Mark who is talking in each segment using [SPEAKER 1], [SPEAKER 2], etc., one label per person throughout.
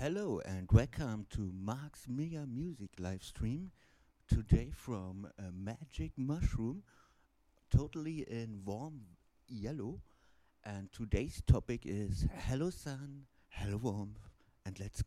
[SPEAKER 1] Hello and welcome to Marc's Mega Music live stream. Today from a magic mushroom, totally in warm yellow. And today's topic is Hello Sun, Hello Warmth, and let's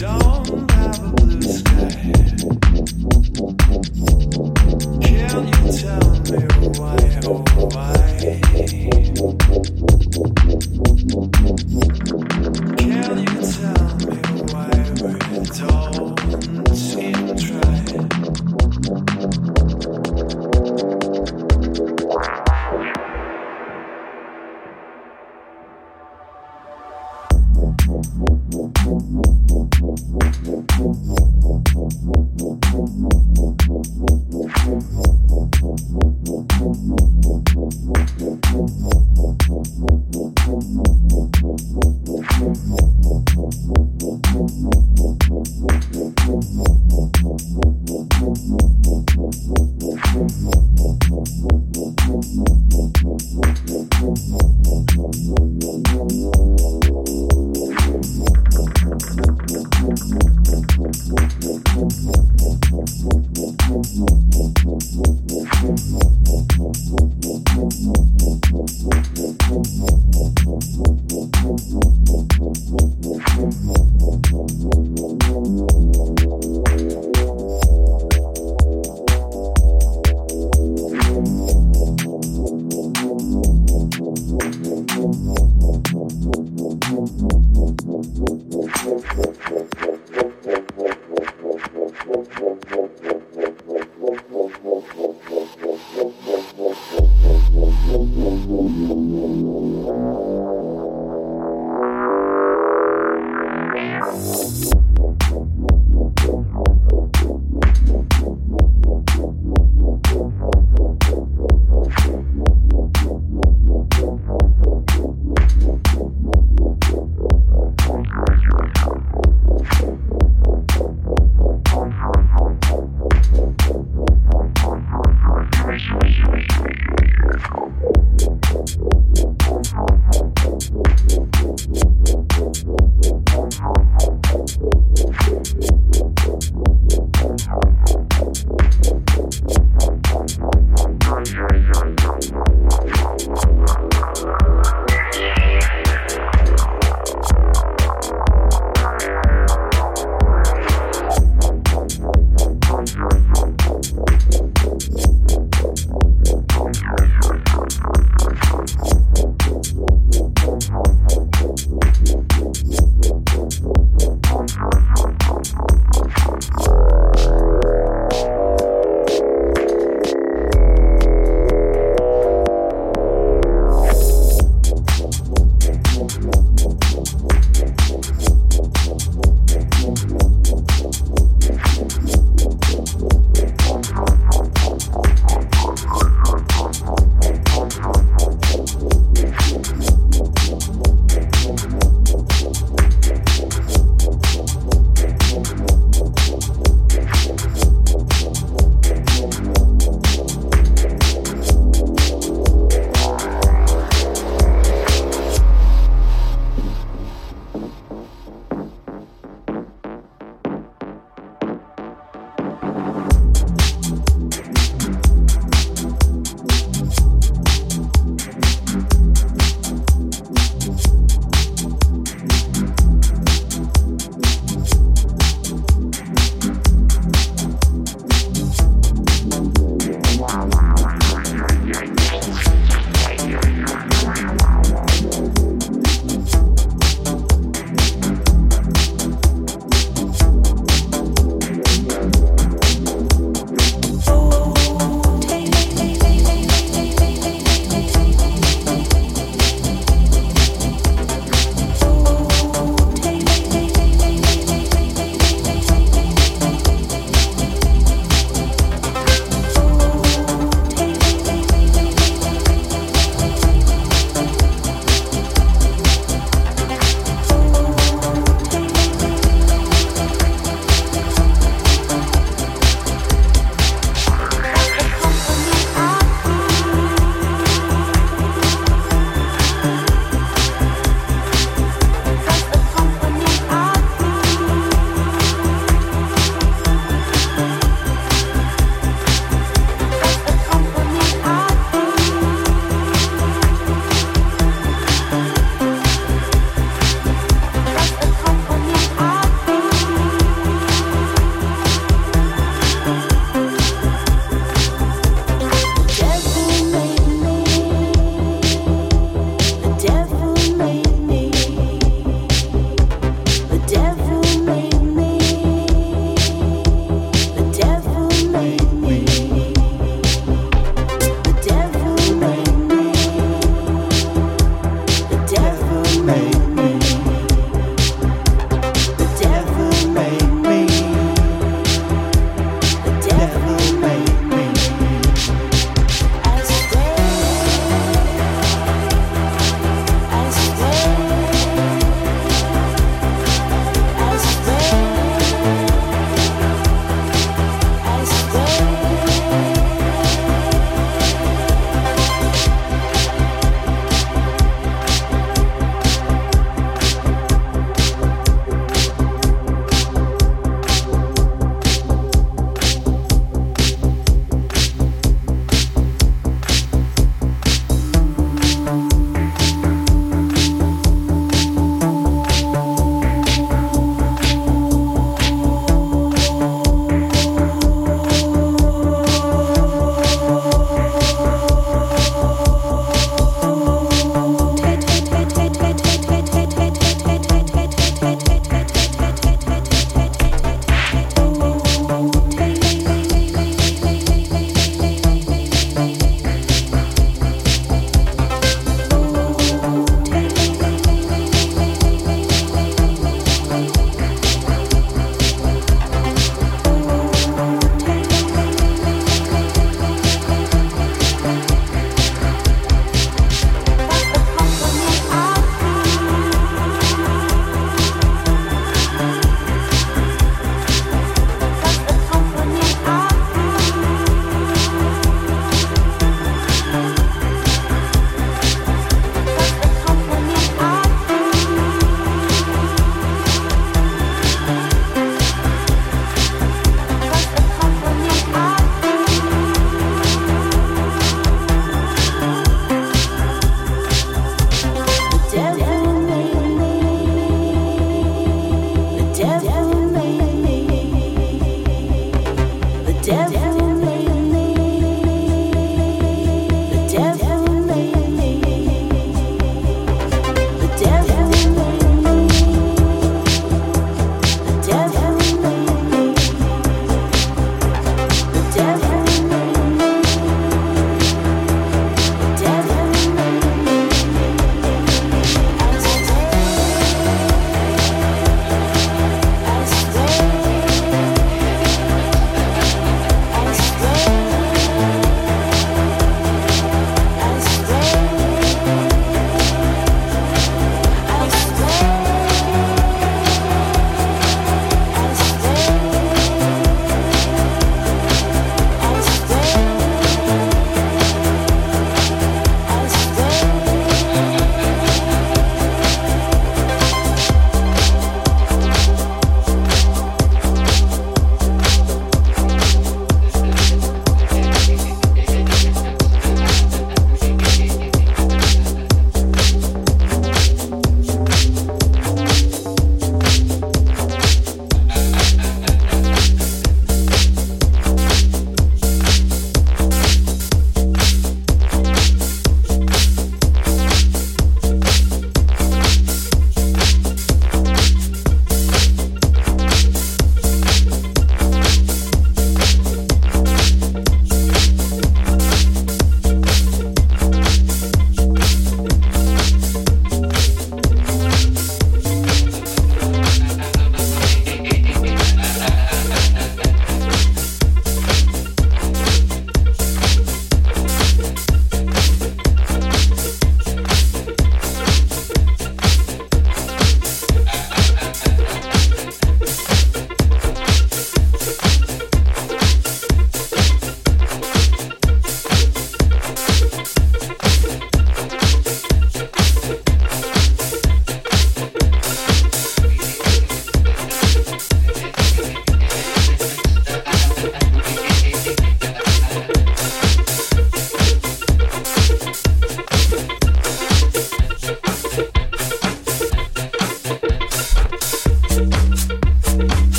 [SPEAKER 2] Can you
[SPEAKER 3] tell me?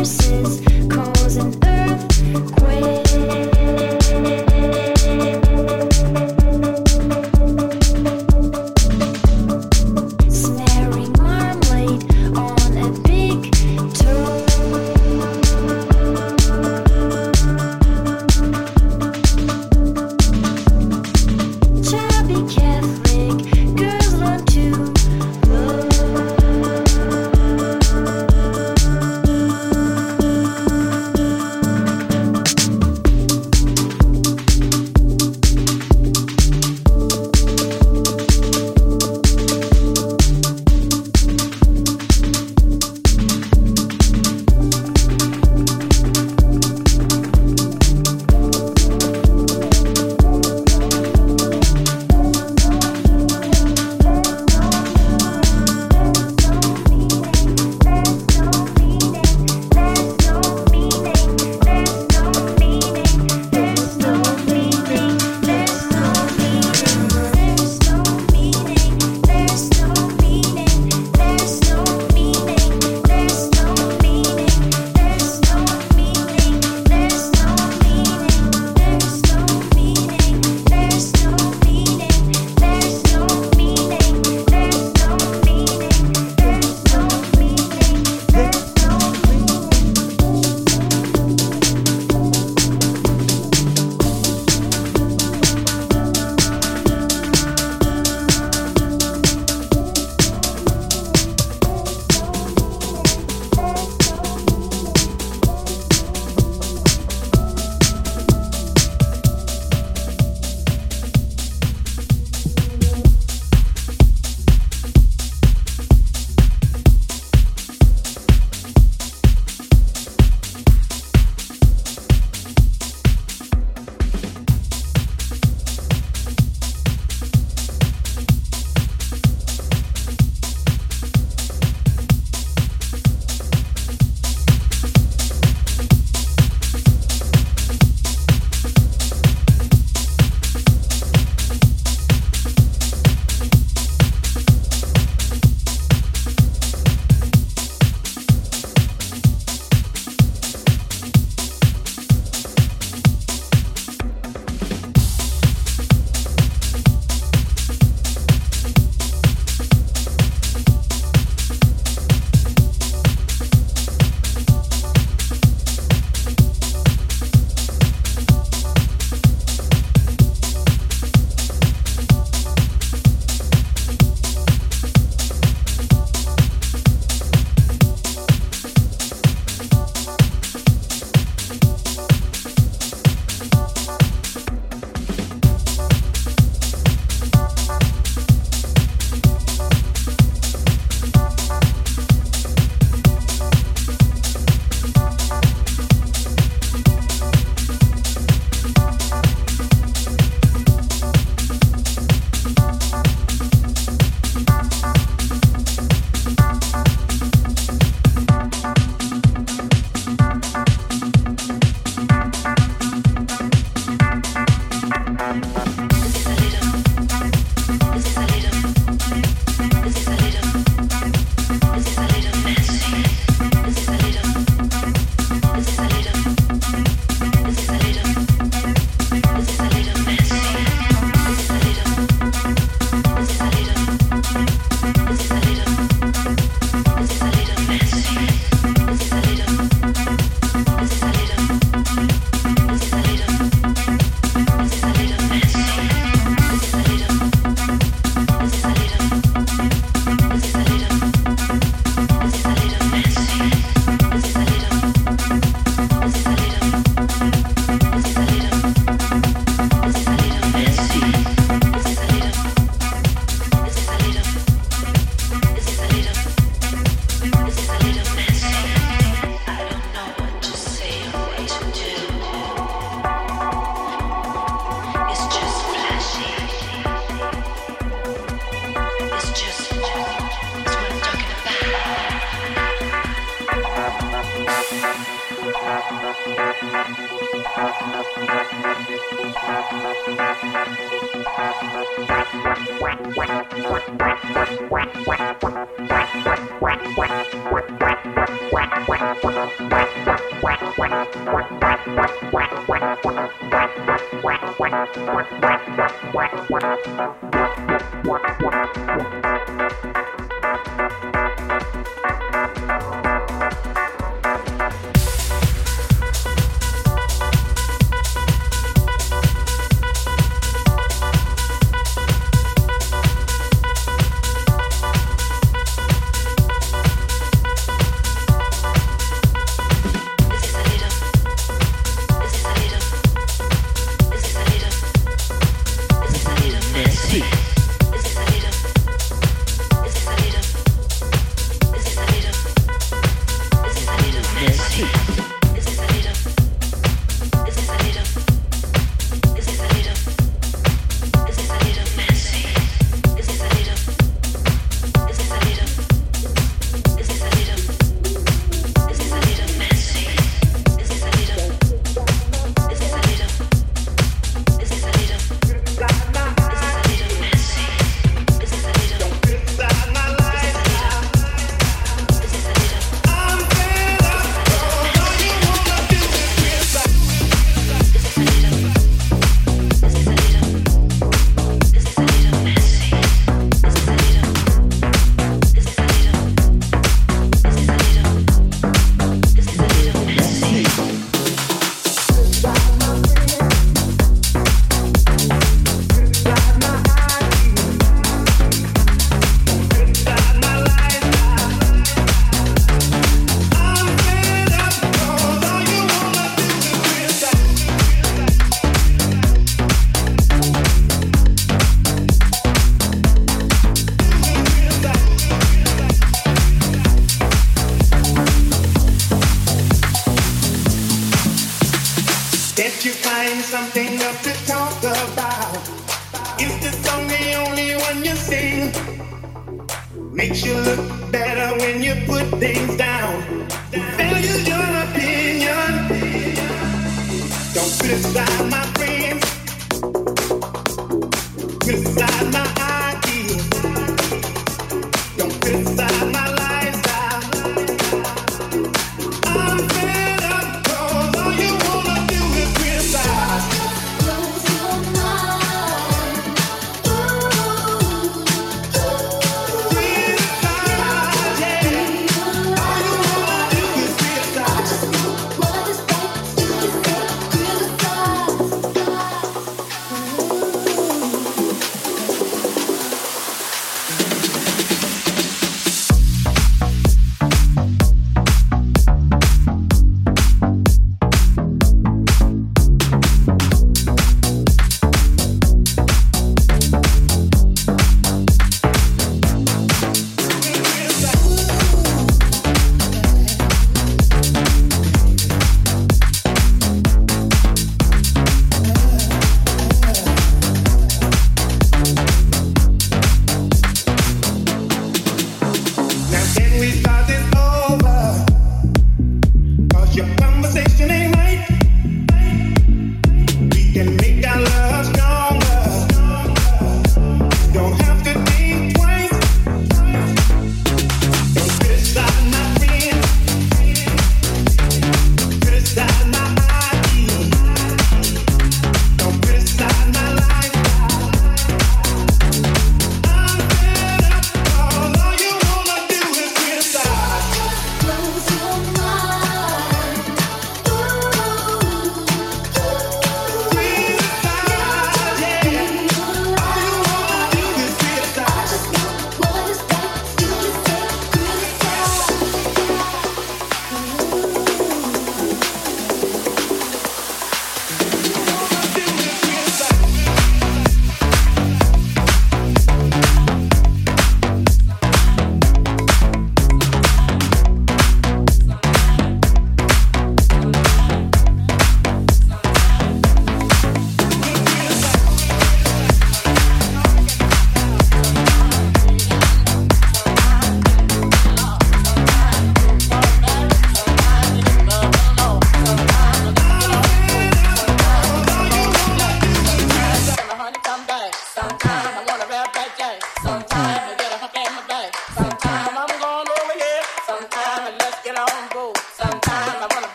[SPEAKER 3] verses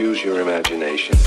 [SPEAKER 3] use your imagination.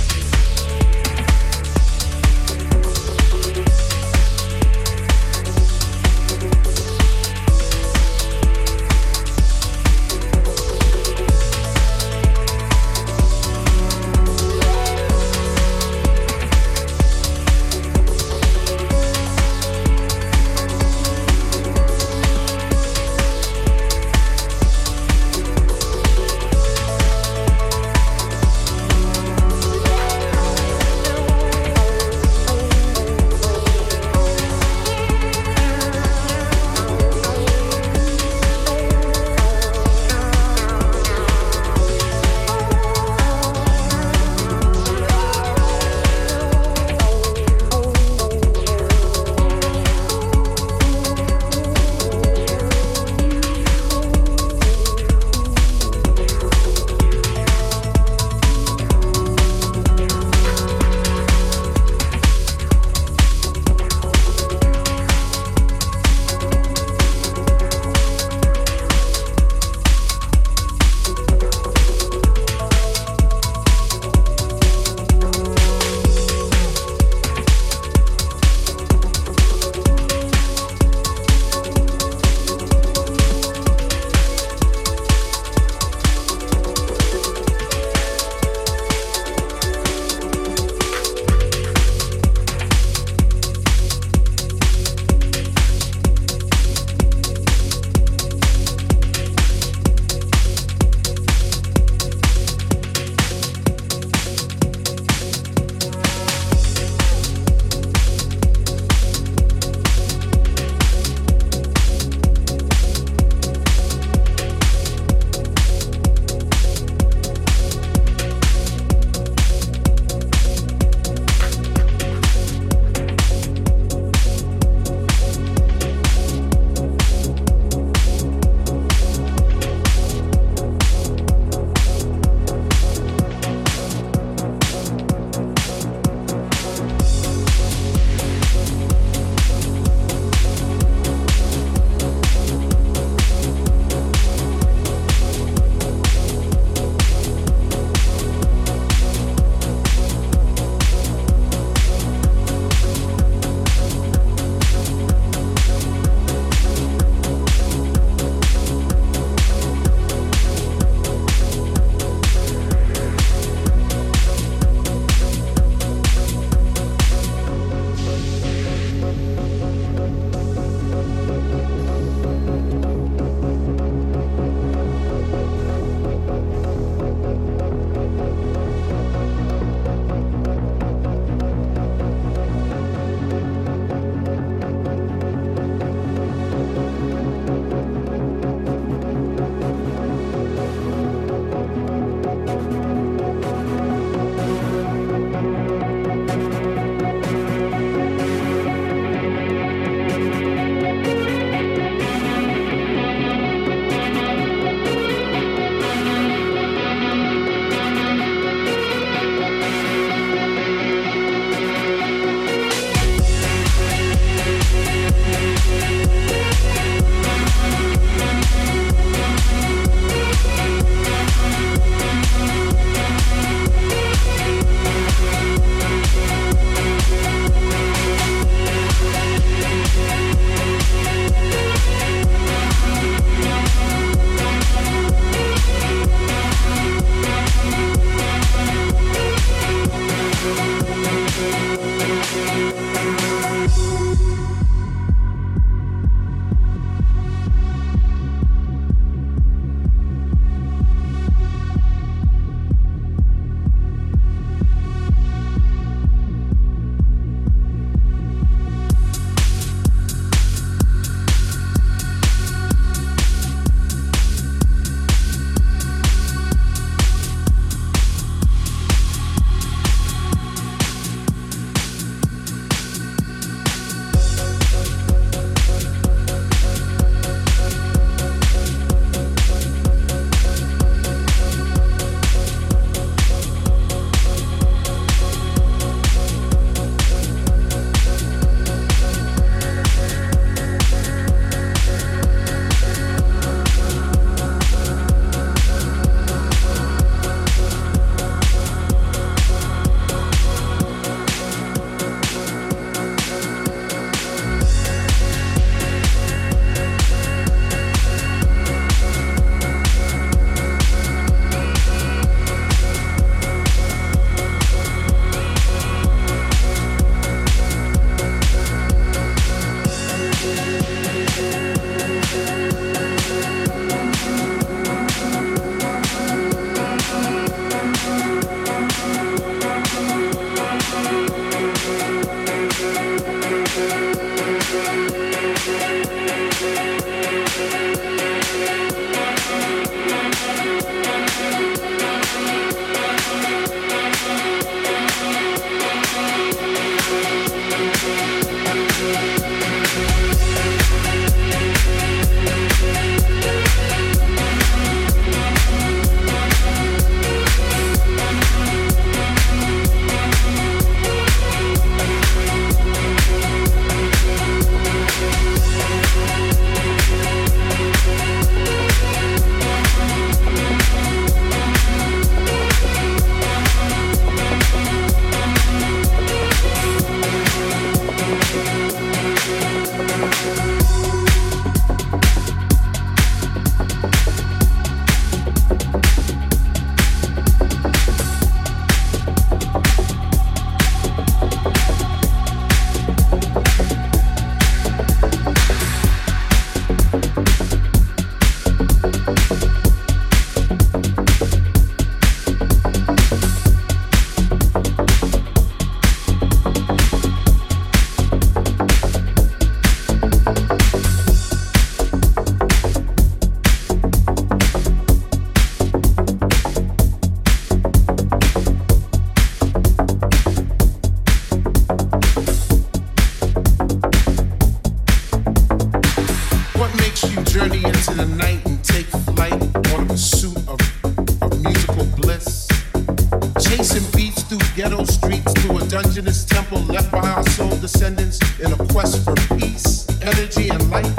[SPEAKER 4] left by our soul descendants in a quest for peace, energy, and light?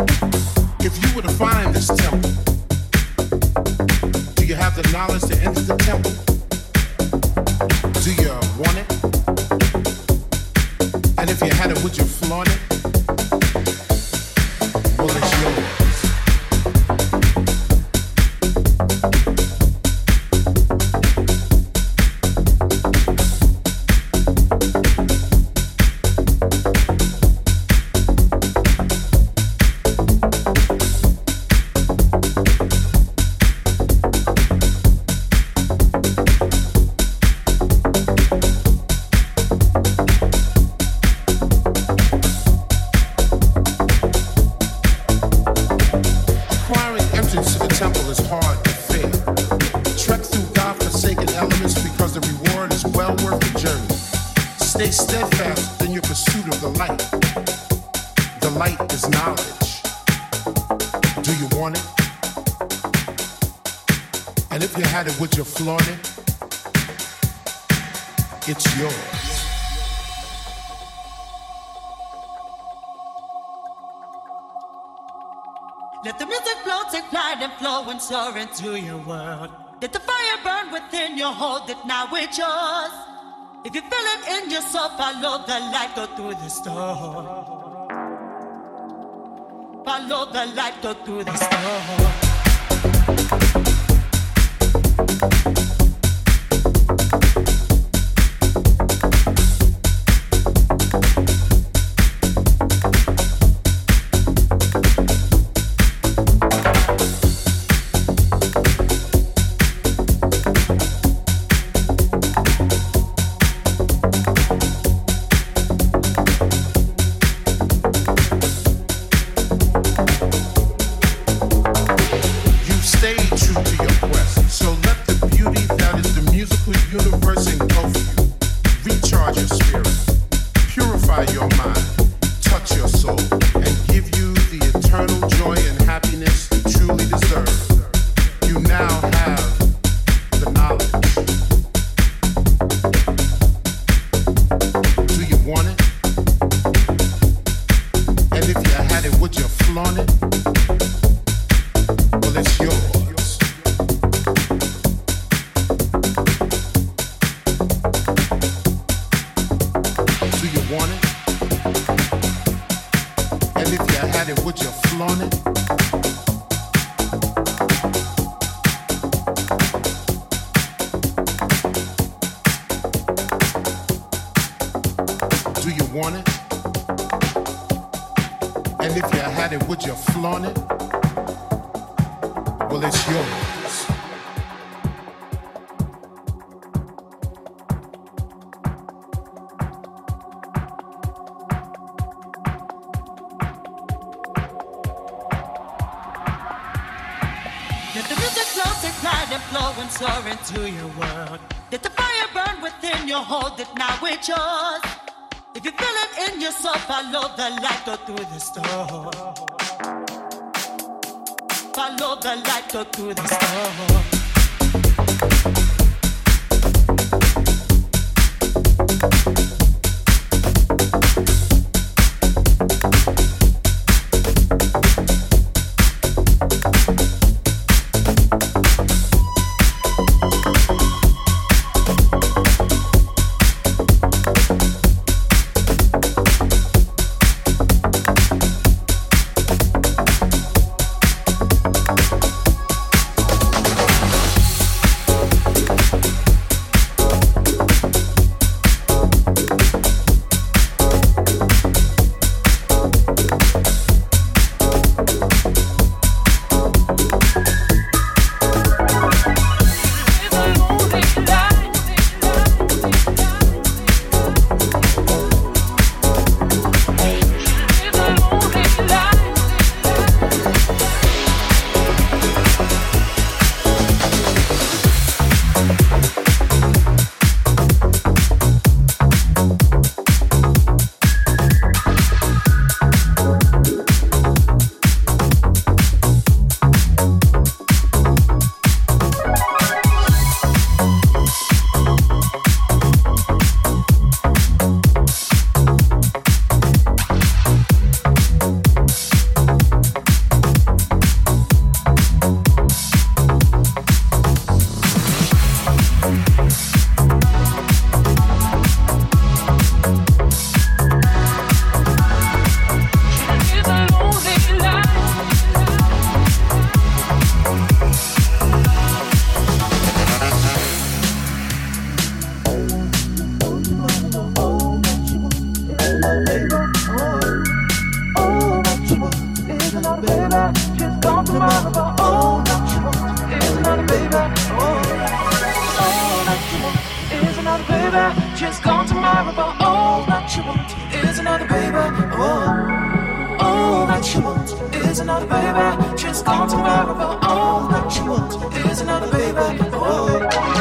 [SPEAKER 4] If you were to find this temple, do you have the knowledge to enter the
[SPEAKER 5] temple? Do you want it?
[SPEAKER 4] And if you had it, would you flaunt it? soar into your world. Let the fire burn within your hold it now, it's yours. If you feel it in yourself, follow the light, go through the storm. Follow the light, go through the storm.
[SPEAKER 6] Into your world. Let the fire burn within you, hold it now, it's yours. If you feel it in your soul, follow the light, go through the storm. Follow the light, go through the storm. Just gone tomorrow, but all that you want is another baby. Oh, all that you want is another baby. Just gone tomorrow, but all that you want is another baby. Oh.